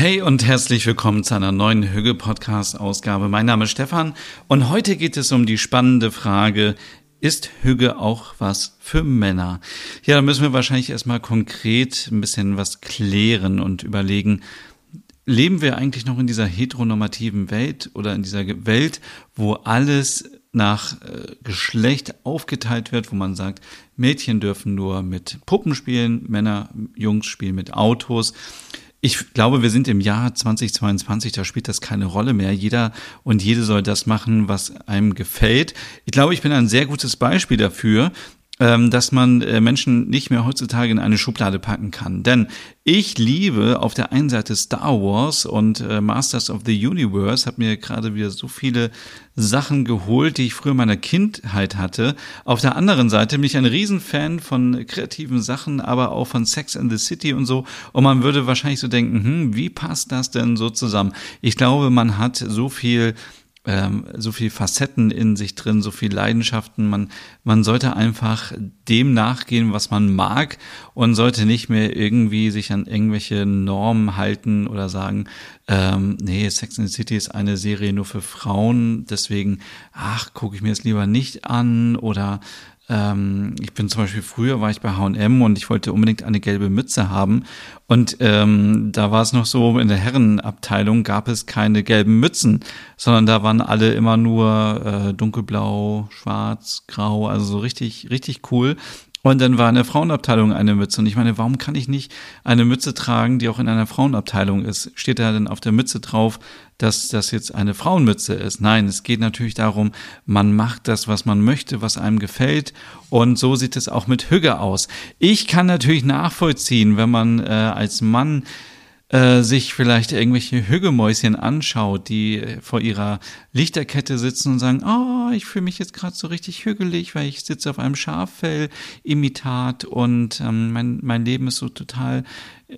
Hey und herzlich willkommen zu einer neuen Hüge Podcast Ausgabe. Mein Name ist Stefan und heute geht es um die spannende Frage, ist Hüge auch was für Männer? Ja, da müssen wir wahrscheinlich erstmal konkret ein bisschen was klären und überlegen, leben wir eigentlich noch in dieser heteronormativen Welt oder in dieser Welt, wo alles nach äh, Geschlecht aufgeteilt wird, wo man sagt, Mädchen dürfen nur mit Puppen spielen, Männer, Jungs spielen mit Autos. Ich glaube, wir sind im Jahr 2022, da spielt das keine Rolle mehr. Jeder und jede soll das machen, was einem gefällt. Ich glaube, ich bin ein sehr gutes Beispiel dafür, dass man äh, Menschen nicht mehr heutzutage in eine Schublade packen kann. Denn ich liebe auf der einen Seite Star Wars und äh, Masters of the Universe, habe mir gerade wieder so viele Sachen geholt, die ich früher in meiner Kindheit hatte. Auf der anderen Seite bin ich ein Riesenfan von kreativen Sachen, aber auch von Sex in the City und so. Und man würde wahrscheinlich so denken, hm, wie passt das denn so zusammen? Ich glaube, man hat so viel ähm, so viel Facetten in sich drin, so viel Leidenschaften. Man, man sollte einfach dem nachgehen, was man mag und sollte nicht mehr irgendwie sich an irgendwelche Normen halten oder sagen, ähm, nee, Sex and the City ist eine Serie nur für Frauen, deswegen, ach, gucke ich mir es lieber nicht an oder ähm, ich bin zum Beispiel früher war ich bei H&M und ich wollte unbedingt eine gelbe Mütze haben. Und ähm, da war es noch so in der Herrenabteilung gab es keine gelben Mützen, sondern da waren alle immer nur äh, dunkelblau, schwarz, grau, also so richtig richtig cool und dann war in der Frauenabteilung eine Mütze. Und ich meine, warum kann ich nicht eine Mütze tragen, die auch in einer Frauenabteilung ist? Steht da denn auf der Mütze drauf, dass das jetzt eine Frauenmütze ist? Nein, es geht natürlich darum, man macht das, was man möchte, was einem gefällt. Und so sieht es auch mit Hügge aus. Ich kann natürlich nachvollziehen, wenn man äh, als Mann äh, sich vielleicht irgendwelche Hüggemäuschen anschaut, die vor ihrer Lichterkette sitzen und sagen, oh, ich fühle mich jetzt gerade so richtig hügelig, weil ich sitze auf einem Schaffell-Imitat und ähm, mein, mein Leben ist so total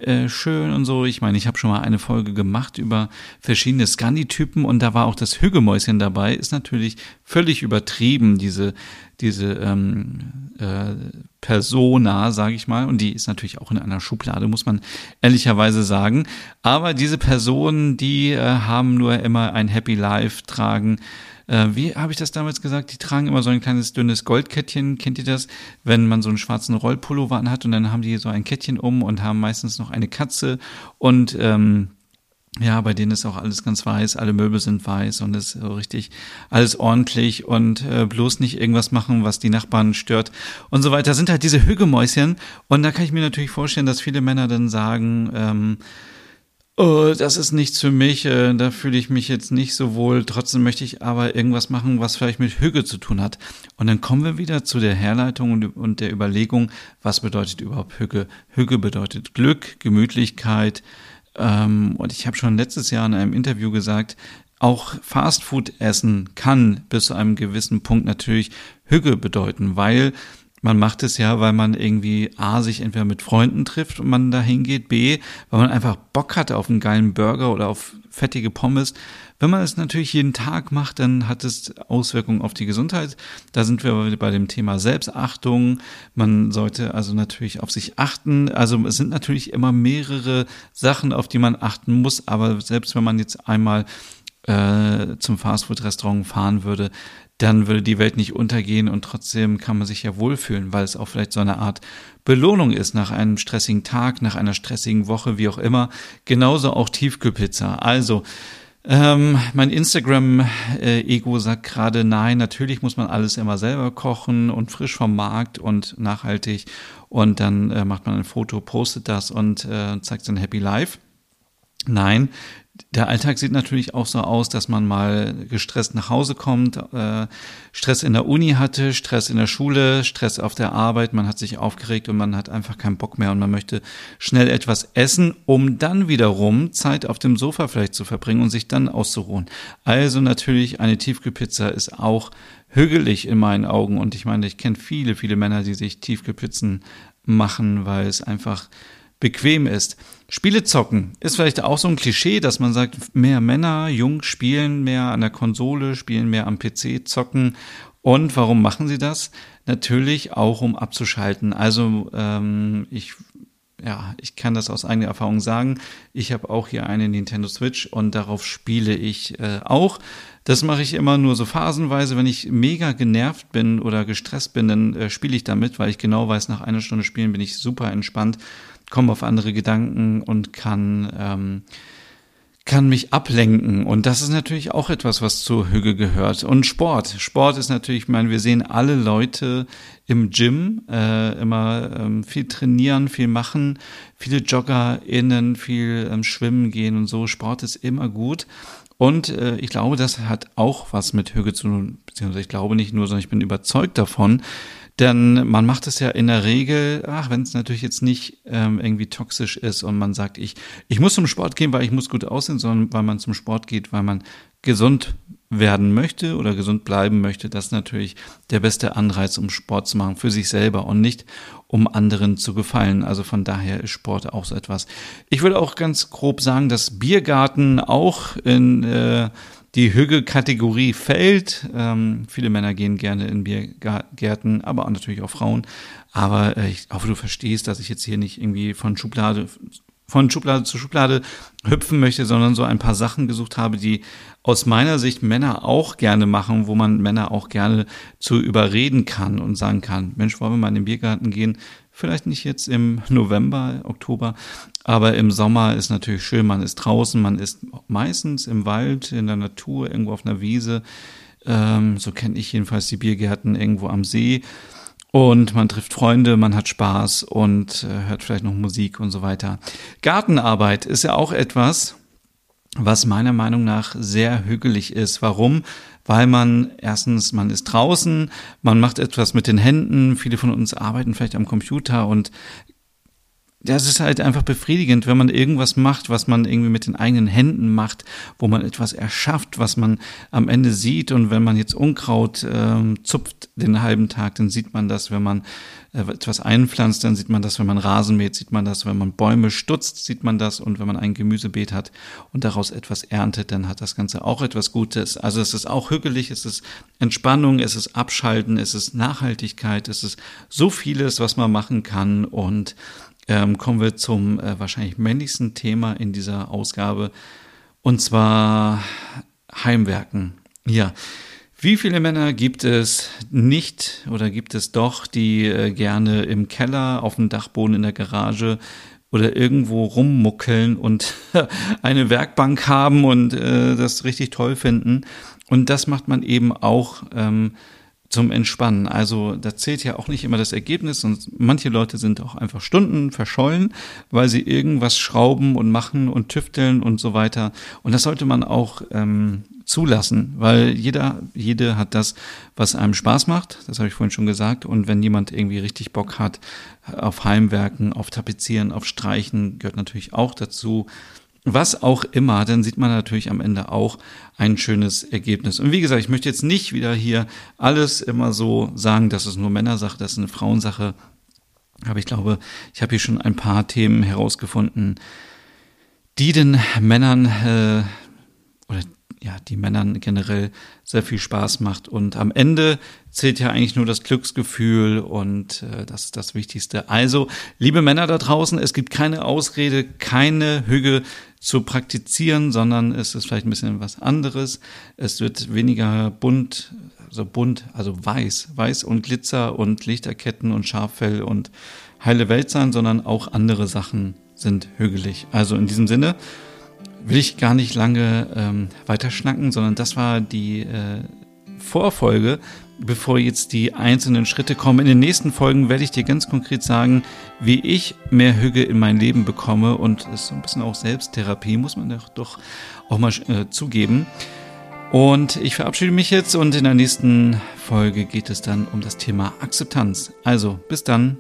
äh, schön und so. Ich meine, ich habe schon mal eine Folge gemacht über verschiedene Scandi-Typen und da war auch das Hüggemäuschen dabei. Ist natürlich völlig übertrieben, diese, diese ähm, äh, Persona, sage ich mal. Und die ist natürlich auch in einer Schublade, muss man ehrlicherweise sagen. Aber diese Personen, die äh, haben nur immer ein Happy Life, tragen äh, wie habe ich das damals gesagt? Die tragen immer so ein kleines dünnes Goldkettchen. Kennt ihr das? Wenn man so einen schwarzen Rollpullover anhat und dann haben die so ein Kettchen um und haben meistens noch eine Katze und ähm, ja, bei denen ist auch alles ganz weiß, alle Möbel sind weiß und ist so richtig alles ordentlich und äh, bloß nicht irgendwas machen, was die Nachbarn stört und so weiter. Sind halt diese Hügemäuschen und da kann ich mir natürlich vorstellen, dass viele Männer dann sagen, ähm, oh, das ist nichts für mich, äh, da fühle ich mich jetzt nicht so wohl, trotzdem möchte ich aber irgendwas machen, was vielleicht mit Hüge zu tun hat. Und dann kommen wir wieder zu der Herleitung und, der Überlegung, was bedeutet überhaupt Hüge? Hüge bedeutet Glück, Gemütlichkeit. Ähm, und ich habe schon letztes Jahr in einem Interview gesagt, auch Fastfood essen kann bis zu einem gewissen Punkt natürlich Hüge bedeuten, weil man macht es ja, weil man irgendwie A, sich entweder mit Freunden trifft und man dahin geht, B, weil man einfach Bock hat auf einen geilen Burger oder auf fettige Pommes. Wenn man es natürlich jeden Tag macht, dann hat es Auswirkungen auf die Gesundheit. Da sind wir bei dem Thema Selbstachtung. Man sollte also natürlich auf sich achten. Also es sind natürlich immer mehrere Sachen, auf die man achten muss. Aber selbst wenn man jetzt einmal äh, zum Fastfood-Restaurant fahren würde, dann würde die Welt nicht untergehen und trotzdem kann man sich ja wohlfühlen, weil es auch vielleicht so eine Art Belohnung ist nach einem stressigen Tag, nach einer stressigen Woche, wie auch immer. Genauso auch Tiefkühlpizza. Also, ähm, mein Instagram-Ego sagt gerade, nein, natürlich muss man alles immer selber kochen und frisch vom Markt und nachhaltig. Und dann äh, macht man ein Foto, postet das und äh, zeigt sein Happy Life. Nein, der Alltag sieht natürlich auch so aus, dass man mal gestresst nach Hause kommt, äh, Stress in der Uni hatte, Stress in der Schule, Stress auf der Arbeit, man hat sich aufgeregt und man hat einfach keinen Bock mehr und man möchte schnell etwas essen, um dann wiederum Zeit auf dem Sofa vielleicht zu verbringen und sich dann auszuruhen. Also natürlich eine Tiefkühlpizza ist auch hügelig in meinen Augen und ich meine, ich kenne viele, viele Männer, die sich Tiefkühlpizzen machen, weil es einfach bequem ist. Spiele zocken ist vielleicht auch so ein Klischee, dass man sagt, mehr Männer, jung spielen mehr an der Konsole, spielen mehr am PC, zocken. Und warum machen sie das? Natürlich auch, um abzuschalten. Also ähm, ich ja, ich kann das aus eigener Erfahrung sagen. Ich habe auch hier eine Nintendo Switch und darauf spiele ich äh, auch. Das mache ich immer nur so phasenweise. Wenn ich mega genervt bin oder gestresst bin, dann äh, spiele ich damit, weil ich genau weiß, nach einer Stunde Spielen bin ich super entspannt komme auf andere Gedanken und kann, ähm, kann mich ablenken. Und das ist natürlich auch etwas, was zur Hüge gehört. Und Sport. Sport ist natürlich, ich meine, wir sehen alle Leute im Gym äh, immer ähm, viel trainieren, viel machen, viele JoggerInnen, viel ähm, schwimmen gehen und so. Sport ist immer gut. Und äh, ich glaube, das hat auch was mit Hüge zu tun, beziehungsweise ich glaube nicht nur, sondern ich bin überzeugt davon, denn man macht es ja in der Regel, ach, wenn es natürlich jetzt nicht ähm, irgendwie toxisch ist und man sagt, ich, ich muss zum Sport gehen, weil ich muss gut aussehen, sondern weil man zum Sport geht, weil man gesund werden möchte oder gesund bleiben möchte, das ist natürlich der beste Anreiz, um Sport zu machen für sich selber und nicht um anderen zu gefallen. Also von daher ist Sport auch so etwas. Ich würde auch ganz grob sagen, dass Biergarten auch in äh, die Hügge-Kategorie fällt. Ähm, viele Männer gehen gerne in Biergärten, aber auch natürlich auch Frauen. Aber äh, ich hoffe, du verstehst, dass ich jetzt hier nicht irgendwie von Schublade von Schublade zu Schublade hüpfen möchte, sondern so ein paar Sachen gesucht habe, die aus meiner Sicht Männer auch gerne machen, wo man Männer auch gerne zu überreden kann und sagen kann, Mensch, wollen wir mal in den Biergarten gehen? Vielleicht nicht jetzt im November, Oktober, aber im Sommer ist natürlich schön, man ist draußen, man ist meistens im Wald, in der Natur, irgendwo auf einer Wiese. Ähm, so kenne ich jedenfalls die Biergärten irgendwo am See. Und man trifft Freunde, man hat Spaß und äh, hört vielleicht noch Musik und so weiter. Gartenarbeit ist ja auch etwas, was meiner Meinung nach sehr hügelig ist. Warum? Weil man erstens, man ist draußen, man macht etwas mit den Händen. Viele von uns arbeiten vielleicht am Computer und das ist halt einfach befriedigend, wenn man irgendwas macht, was man irgendwie mit den eigenen Händen macht, wo man etwas erschafft, was man am Ende sieht. Und wenn man jetzt Unkraut ähm, zupft den halben Tag, dann sieht man das. Wenn man äh, etwas einpflanzt, dann sieht man das. Wenn man Rasen mäht, sieht man das. Wenn man Bäume stutzt, sieht man das. Und wenn man ein Gemüsebeet hat und daraus etwas erntet, dann hat das Ganze auch etwas Gutes. Also es ist auch hügelig, es ist Entspannung, es ist Abschalten, es ist Nachhaltigkeit, es ist so vieles, was man machen kann. Und ähm, kommen wir zum äh, wahrscheinlich männlichsten Thema in dieser Ausgabe und zwar Heimwerken. Ja. Wie viele Männer gibt es nicht oder gibt es doch, die äh, gerne im Keller, auf dem Dachboden, in der Garage oder irgendwo rummuckeln und eine Werkbank haben und äh, das richtig toll finden? Und das macht man eben auch ähm, zum Entspannen. Also da zählt ja auch nicht immer das Ergebnis und manche Leute sind auch einfach Stunden verschollen, weil sie irgendwas schrauben und machen und tüfteln und so weiter. Und das sollte man auch ähm, zulassen, weil jeder, jede hat das, was einem Spaß macht. Das habe ich vorhin schon gesagt. Und wenn jemand irgendwie richtig Bock hat auf Heimwerken, auf Tapezieren, auf Streichen, gehört natürlich auch dazu was auch immer, dann sieht man natürlich am Ende auch ein schönes Ergebnis. Und wie gesagt, ich möchte jetzt nicht wieder hier alles immer so sagen, das ist nur Männersache, das ist eine Frauensache. Aber ich glaube, ich habe hier schon ein paar Themen herausgefunden, die den Männern äh, oder ja, die Männern generell sehr viel Spaß macht. Und am Ende zählt ja eigentlich nur das Glücksgefühl und äh, das ist das Wichtigste. Also, liebe Männer da draußen, es gibt keine Ausrede, keine Hüge zu praktizieren, sondern es ist vielleicht ein bisschen was anderes. Es wird weniger bunt, also bunt, also weiß, weiß und Glitzer und Lichterketten und Schaffell und heile Welt sein, sondern auch andere Sachen sind hügelig. Also in diesem Sinne, will ich gar nicht lange ähm, weiterschnacken, sondern das war die äh, Vorfolge, bevor jetzt die einzelnen Schritte kommen. In den nächsten Folgen werde ich dir ganz konkret sagen, wie ich mehr Hüge in mein Leben bekomme und es ist so ein bisschen auch Selbsttherapie, muss man doch auch mal äh, zugeben. Und ich verabschiede mich jetzt und in der nächsten Folge geht es dann um das Thema Akzeptanz. Also, bis dann.